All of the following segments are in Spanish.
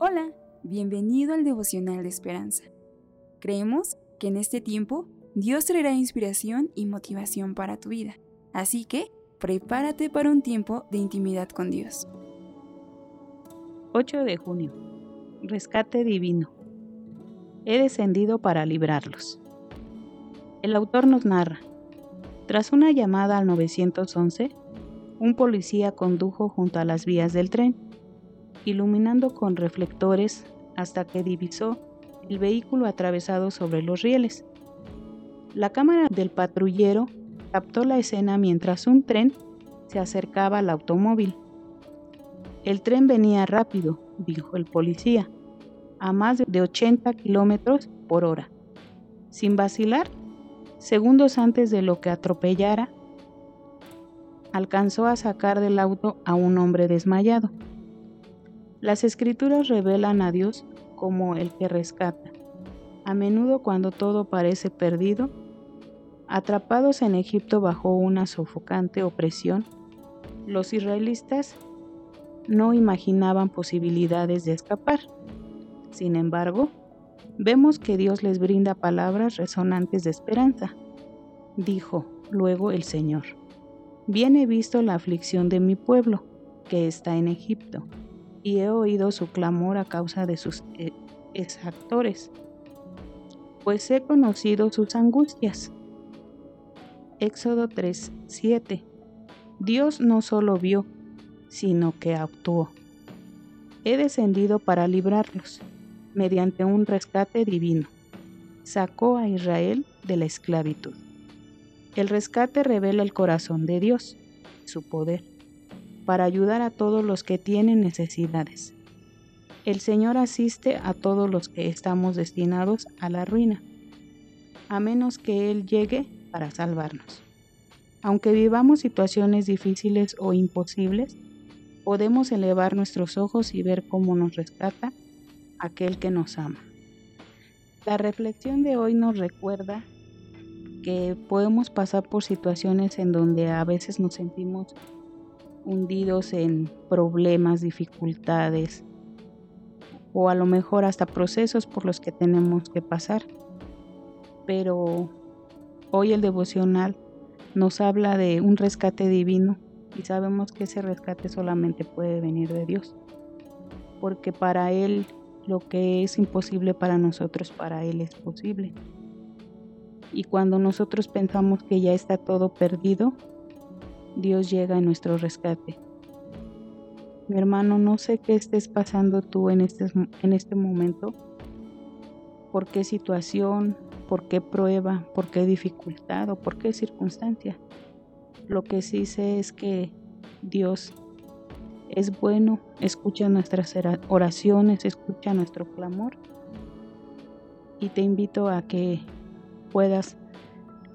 Hola, bienvenido al devocional de esperanza. Creemos que en este tiempo Dios traerá inspiración y motivación para tu vida, así que prepárate para un tiempo de intimidad con Dios. 8 de junio. Rescate divino. He descendido para librarlos. El autor nos narra, tras una llamada al 911, un policía condujo junto a las vías del tren iluminando con reflectores hasta que divisó el vehículo atravesado sobre los rieles. La cámara del patrullero captó la escena mientras un tren se acercaba al automóvil. El tren venía rápido, dijo el policía, a más de 80 kilómetros por hora. Sin vacilar, segundos antes de lo que atropellara, alcanzó a sacar del auto a un hombre desmayado. Las escrituras revelan a Dios como el que rescata. A menudo cuando todo parece perdido, atrapados en Egipto bajo una sofocante opresión, los israelitas no imaginaban posibilidades de escapar. Sin embargo, vemos que Dios les brinda palabras resonantes de esperanza. Dijo luego el Señor, bien he visto la aflicción de mi pueblo, que está en Egipto y he oído su clamor a causa de sus eh, exactores, pues he conocido sus angustias. Éxodo 3:7 Dios no solo vio, sino que actuó. He descendido para librarlos, mediante un rescate divino. Sacó a Israel de la esclavitud. El rescate revela el corazón de Dios, su poder para ayudar a todos los que tienen necesidades. El Señor asiste a todos los que estamos destinados a la ruina, a menos que Él llegue para salvarnos. Aunque vivamos situaciones difíciles o imposibles, podemos elevar nuestros ojos y ver cómo nos rescata aquel que nos ama. La reflexión de hoy nos recuerda que podemos pasar por situaciones en donde a veces nos sentimos hundidos en problemas, dificultades o a lo mejor hasta procesos por los que tenemos que pasar. Pero hoy el devocional nos habla de un rescate divino y sabemos que ese rescate solamente puede venir de Dios. Porque para Él lo que es imposible para nosotros, para Él es posible. Y cuando nosotros pensamos que ya está todo perdido, Dios llega a nuestro rescate. Mi hermano, no sé qué estés pasando tú en este, en este momento, por qué situación, por qué prueba, por qué dificultad o por qué circunstancia. Lo que sí sé es que Dios es bueno, escucha nuestras oraciones, escucha nuestro clamor. Y te invito a que puedas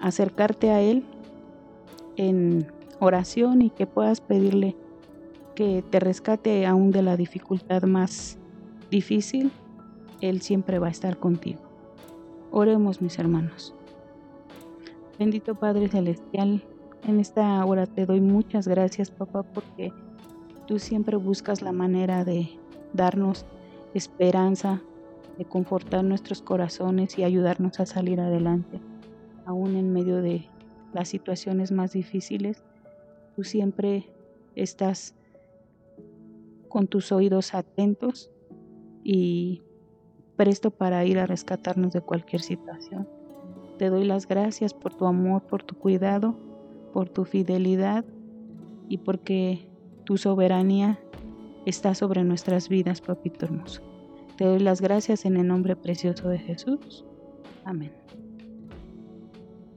acercarte a Él en oración y que puedas pedirle que te rescate aún de la dificultad más difícil, Él siempre va a estar contigo. Oremos mis hermanos. Bendito Padre Celestial, en esta hora te doy muchas gracias papá porque tú siempre buscas la manera de darnos esperanza, de confortar nuestros corazones y ayudarnos a salir adelante, aún en medio de las situaciones más difíciles tú siempre estás con tus oídos atentos y presto para ir a rescatarnos de cualquier situación. Te doy las gracias por tu amor, por tu cuidado, por tu fidelidad y porque tu soberanía está sobre nuestras vidas, papito hermoso. Te doy las gracias en el nombre precioso de Jesús. Amén.